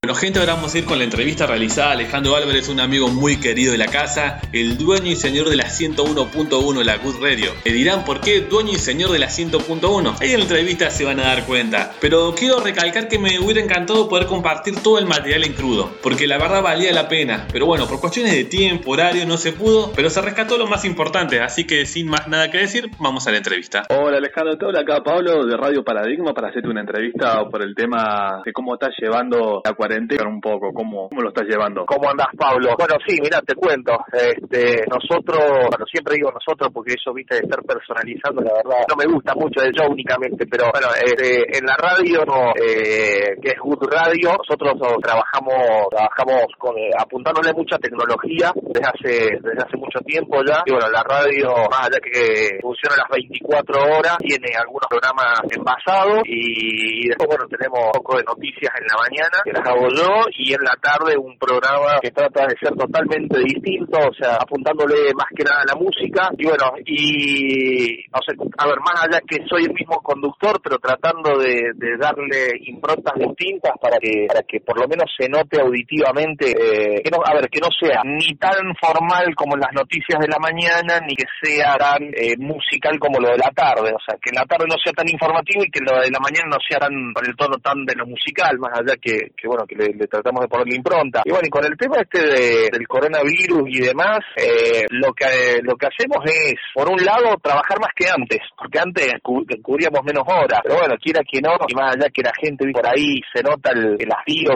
Bueno, gente, ahora vamos a ir con la entrevista realizada Alejandro Álvarez, un amigo muy querido de la casa, el dueño y señor de la 101.1, la Good Radio. Le dirán por qué dueño y señor de la 100.1. Ahí en la entrevista se van a dar cuenta. Pero quiero recalcar que me hubiera encantado poder compartir todo el material en crudo, porque la verdad valía la pena. Pero bueno, por cuestiones de tiempo, horario, no se pudo, pero se rescató lo más importante. Así que sin más nada que decir, vamos a la entrevista. Hola Alejandro, te habla acá Pablo de Radio Paradigma para hacerte una entrevista por el tema de cómo estás llevando la cuarentena un poco, ¿cómo, cómo lo estás llevando? ¿Cómo andás, Pablo? Bueno, sí, mira, te cuento. Este, nosotros, bueno, siempre digo nosotros porque eso, viste, de estar personalizando, la verdad, no me gusta mucho de yo únicamente, pero bueno, este, en la radio, eh, que es Good Radio, nosotros trabajamos, trabajamos con, eh, apuntándole mucha tecnología desde hace, desde hace mucho tiempo ya. Y bueno, la radio, más allá que funciona las 24 horas, tiene algunos programas envasados y después, bueno, tenemos un poco de noticias en la mañana, que las hago yo, y en la tarde un programa que trata de ser totalmente distinto, o sea, apuntándole más que nada a la música. Y bueno, y no sé, a ver, más allá que soy el mismo conductor, pero tratando de, darle improntas distintas para que, para que por lo menos se note auditivamente, eh, que no, a ver, que no sea ni tan formal como las noticias de la mañana, ni que sea tan eh, musical como lo de la tarde, o sea, que en la tarde no sea tan informativo y que lo de la mañana no sea tan con el tono tan de lo musical, más allá que, que bueno, que le, tratamos de ponerle impronta. Y bueno, y con el tema este del coronavirus y demás, eh, lo que lo que hacemos es, por un lado, trabajar más que antes, porque antes cubríamos menos horas, pero bueno, quiera que no, y más allá que la gente por ahí se nota el, el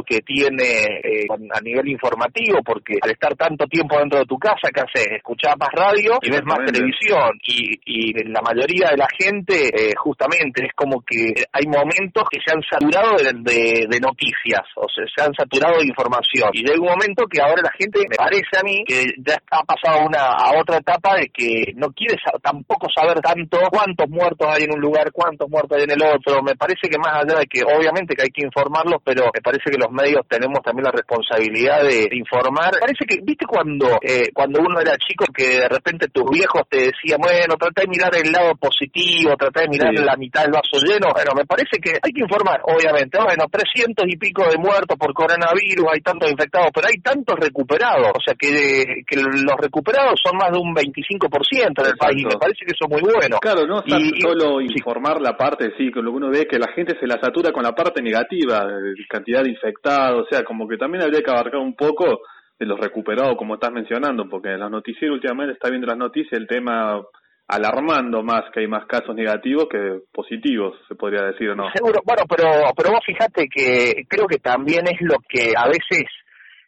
que tiene eh, a nivel informativo, porque al estar tanto tiempo dentro de tu casa, ¿qué haces? Escuchás más radio y ves más televisión, y, y la mayoría de la gente, eh, justamente, es como que hay momentos que se han saturado de, de noticias, o sea, se han saturado de información. Y llega un momento que ahora la gente, me parece a mí, que ya ha pasado una, a otra etapa de que no quiere tampoco saber tanto cuántos muertos hay en un lugar, cuántos muertos hay en el otro. Me parece que más allá de que obviamente que hay que informarlos, pero me parece que los medios tenemos también la responsabilidad de, informar. Me parece que, viste cuando, eh, cuando uno era chico que de repente tus viejos te decían, bueno, trata de mirar el lado positivo, trata de mirar la mitad del vaso lleno. Bueno, me parece que hay que informar, obviamente. Bueno, 300 y pico de muertos por coronavirus, hay tantos infectados, pero hay tantos recuperados, o sea que, que los recuperados son más de un 25% en el país, me parece que eso es muy bueno. Claro, no y, solo informar la parte, sí, que lo que uno ve es que la gente se la satura con la parte negativa, cantidad de infectados, o sea, como que también habría que abarcar un poco de los recuperados, como estás mencionando, porque en los noticieros últimamente está viendo las noticias el tema alarmando más que hay más casos negativos que positivos, se podría decir o no. Seguro, bueno, pero, pero vos fijate que creo que también es lo que a veces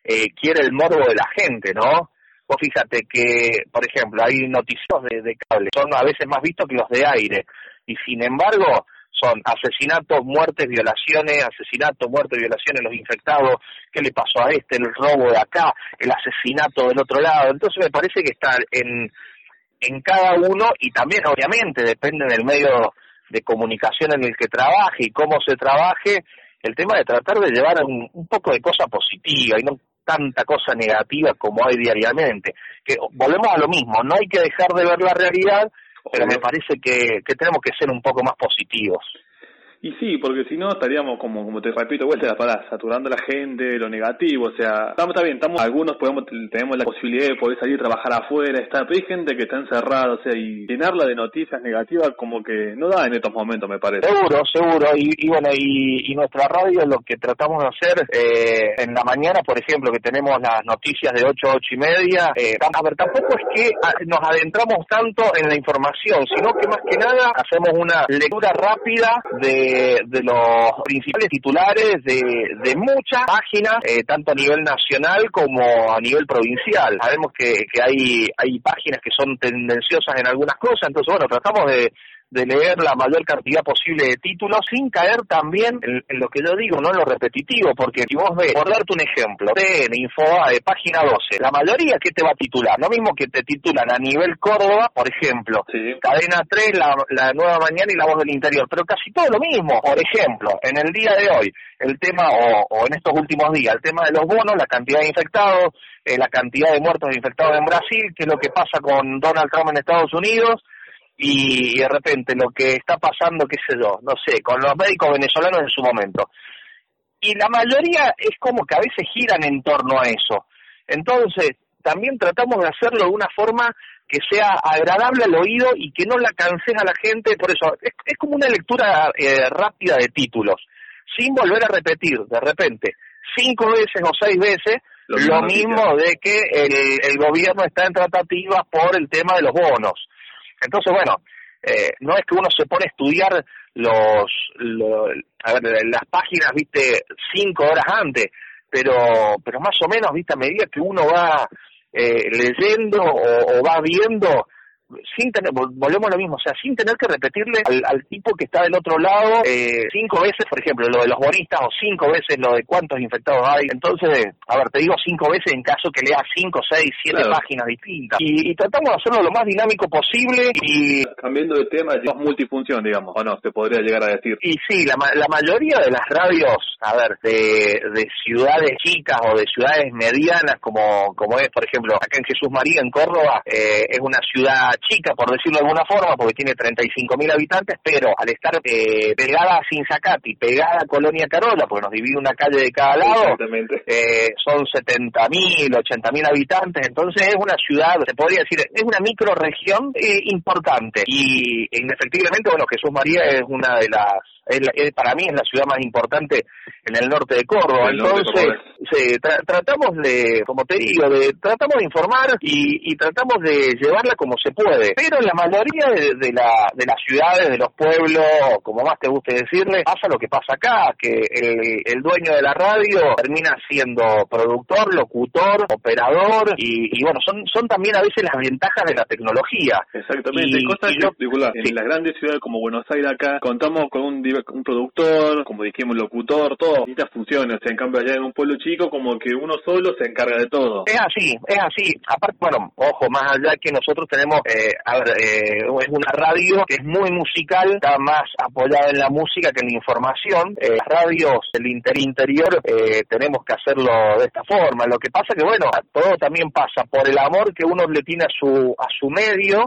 eh, quiere el morbo de la gente, ¿no? Vos fíjate que, por ejemplo, hay noticios de, de cable, son a veces más vistos que los de aire, y sin embargo son asesinatos, muertes, violaciones, asesinatos, muertes, violaciones, los infectados, qué le pasó a este, el robo de acá, el asesinato del otro lado. Entonces me parece que está en, en cada uno y también obviamente depende del medio de comunicación en el que trabaje y cómo se trabaje, el tema de tratar de llevar un, poco de cosa positiva y no tanta cosa negativa como hay diariamente. Que volvemos a lo mismo, no hay que dejar de ver la realidad, pero me parece que, que tenemos que ser un poco más positivos. Y sí, porque si no estaríamos como, como te repito, vuelta para saturando a la gente, lo negativo, o sea, estamos bien, estamos, algunos podemos, tenemos la posibilidad de poder salir a trabajar afuera, está, pero hay gente que está encerrada, o sea, y llenarla de noticias negativas como que no da en estos momentos, me parece. Seguro, seguro, y, bueno, y, y, nuestra radio lo que tratamos de hacer eh, en la mañana, por ejemplo, que tenemos las noticias de 8 a 8 y media, eh, a ver, tampoco es que ah, nos adentramos tanto en la información, sino que más que nada hacemos una lectura rápida de de, los principales titulares de, de muchas páginas, eh, tanto a nivel nacional como a nivel provincial. Sabemos que, que hay, hay páginas que son tendenciosas en algunas cosas, entonces bueno, tratamos de de leer la mayor cantidad posible de títulos sin caer también en, lo que yo digo, no en lo repetitivo, porque si vos ves, por darte un ejemplo, TN, Infobae, página 12, la mayoría que te va a titular, lo mismo que te titulan a nivel Córdoba, por ejemplo, Cadena 3, la, Nueva Mañana y La Voz del Interior, pero casi todo lo mismo, por ejemplo, en el día de hoy, el tema, o, en estos últimos días, el tema de los bonos, la cantidad de infectados, eh, la cantidad de muertos infectados en Brasil, qué es lo que pasa con Donald Trump en Estados Unidos, y, de repente lo que está pasando, qué sé yo, no sé, con los médicos venezolanos en su momento. y la mayoría es como que a veces giran en torno a eso. Entonces, también tratamos de hacerlo de una forma que sea agradable al oído y que no la canses a la gente, por eso es, es como una lectura eh, rápida de títulos, sin volver a repetir de repente cinco veces o seis veces lo, mismo de que el, el gobierno está en tratativas por el tema de los bonos. Entonces, bueno, eh, no es que uno se pone a estudiar los, a ver, las páginas, viste, cinco horas antes, pero, pero más o menos, viste, a medida que uno va eh, leyendo o, o, va viendo, sin tener, volvemos a lo mismo, o sea, sin tener que repetirle al, tipo que está del otro lado eh, cinco veces, por ejemplo, lo de los bonistas o cinco veces lo de cuántos infectados hay. Entonces, a ver, te digo cinco veces en caso que leas cinco, seis, siete páginas distintas. Y, tratamos de hacerlo lo más dinámico posible y... Cambiando de tema, es multifunción, digamos, o no, se podría llegar a decir. Y sí, la, la mayoría de las radios, a ver, de, de ciudades chicas o de ciudades medianas, como, como es, por ejemplo, acá en Jesús María, en Córdoba, eh, es una ciudad chica, por decirlo de alguna forma, porque tiene 35.000 habitantes, pero al estar eh, pegada a Sinzacati, pegada a Colonia Carola, porque nos divide una calle de cada lado, eh, son 70.000, 80.000 habitantes, entonces es una ciudad, se podría decir, es una microregión eh, importante. Y indefectiblemente, bueno, Jesús María es una de las es, para mí es la ciudad más importante en el norte de Córdoba. Entonces, tratamos de, como te digo, de, tratamos de informar y, tratamos de llevarla como se puede. Pero en la mayoría de, la, de las ciudades, de los pueblos, como más te guste decirle, pasa lo que pasa acá, que el, el dueño de la radio termina siendo productor, locutor, operador y, bueno, son, son también a veces las ventajas de la tecnología. Exactamente, y, cosas En las grandes ciudades como Buenos Aires acá contamos con un un productor, como dijimos, locutor, todo, estas funciones. en cambio, allá en un pueblo chico, como que uno solo se encarga de todo. Es así, es así. Aparte, bueno, ojo, más allá que nosotros tenemos, eh, eh, es una radio que es muy musical, está más apoyada en la música que en la información. Eh, las radios del interior eh, tenemos que hacerlo de esta forma. Lo que pasa que, bueno, todo también pasa por el amor que uno le tiene a su a su medio.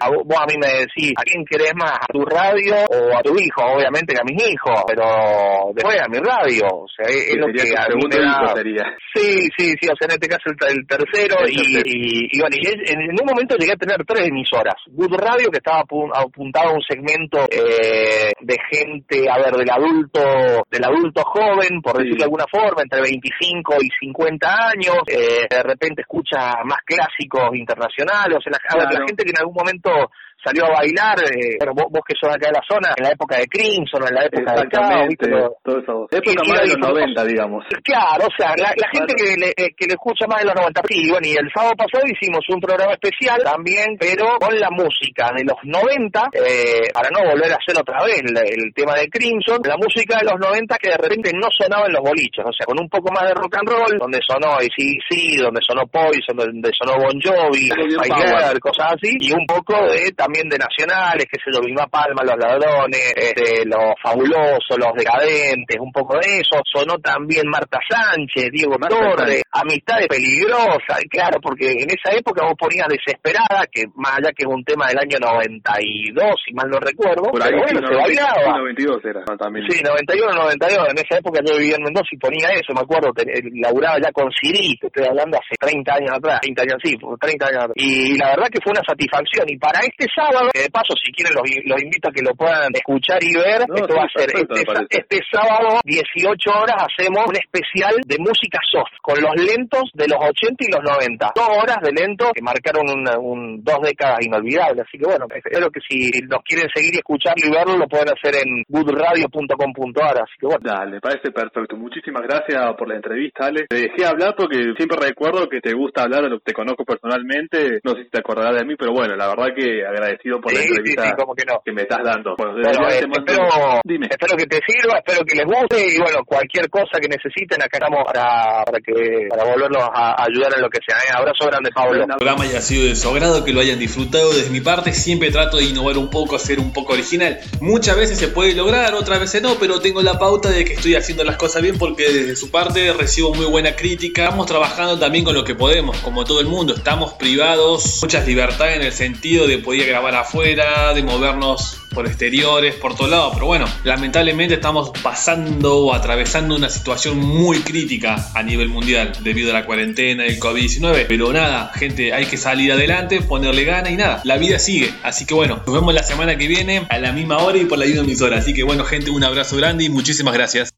A, vos a mí me decís, ¿a quién querés más? ¿A tu radio o a tu hijo? Obviamente a mis hijos, pero después a mi radio, o sea, es, lo que a mí Sería. Sí, sí, sí, o sea, en este caso el, tercero, y, y, bueno, y en, un momento llegué a tener tres emisoras. Good Radio, que estaba apuntado a un segmento eh, de gente, a ver, del adulto, del adulto joven, por decirlo de alguna forma, entre 25 y 50 años, eh, de repente escucha más clásicos internacionales, o sea, la, a ver, la gente que en algún momento salió a bailar, eh, bueno, vos, que sos acá de la zona, en la época de Crimson, en la época de Cao, ¿viste? todo eso. Época más de los 90, digamos. Claro, o sea, la, gente que le, eh, que le escucha más de los 90. Sí, bueno, y el sábado pasado hicimos un programa especial también, pero con la música de los 90, eh, para no volver a hacer otra vez el, tema de Crimson, la música de los 90 que de repente no sonaba en los boliches, o sea, con un poco más de rock and roll, donde sonó ACDC, donde sonó Poison, donde sonó Bon Jovi, cosas así, y un poco de también de nacionales, que se yo, Vilma Palma, Los Ladrones, este, Los Fabulosos, Los Decadentes, un poco de eso. Sonó también Marta Sánchez, Diego Torres, Amistades Peligrosas, claro, porque en esa época vos ponías Desesperada, que más allá que es un tema del año 92, si mal no recuerdo, pero bueno, se bailaba. 92 era también. Sí, 91, 92, en esa época yo vivía en Mendoza y ponía eso, me acuerdo, que laburaba ya con Siri, te estoy hablando hace 30 años atrás, 30 años, sí, 30 años atrás. Y la verdad que fue una satisfacción, y para este sábado, de paso, si quieren los, los invito a que lo puedan escuchar y ver, esto va a ser este, este, sábado, 18 horas, hacemos un especial de música soft, con los lentos de los 80 y los 90. Dos horas de lento que marcaron un, dos décadas inolvidables, así que bueno, espero que si nos quieren seguir y escucharlo y verlo, lo pueden hacer en goodradio.com.ar, así que bueno. Dale, parece perfecto. Muchísimas gracias por la entrevista, Ale. Te dejé hablar porque siempre recuerdo que te gusta hablar, te conozco personalmente, no sé si te acordarás de mí, pero bueno, la verdad que agradecido por la entrevista que, me estás dando. Bueno, eh, espero, espero que te sirva, espero que les guste y bueno, cualquier cosa que necesiten, acá estamos para, para, que, para volvernos a ayudar en lo que sea. ¿eh? Abrazo grande, Pablo. El programa haya sido de su agrado, que lo hayan disfrutado. Desde mi parte, siempre trato de innovar un poco, ser un poco original. Muchas veces se puede lograr, otras veces no, pero tengo la pauta de que estoy haciendo las cosas bien porque desde su parte recibo muy buena crítica. Estamos trabajando también con lo que podemos, como todo el mundo. Estamos privados, muchas libertades en el sentido de poder grabar afuera, de movernos por exteriores, por todos lados. Pero bueno, lamentablemente estamos pasando o atravesando una situación muy crítica a nivel mundial debido a la cuarentena y el COVID-19. Pero nada, gente, hay que salir adelante, ponerle gana y nada, la vida sigue. Así que bueno, nos vemos la semana que viene a la misma hora y por la misma emisora. Así que bueno, gente, un abrazo grande y muchísimas gracias.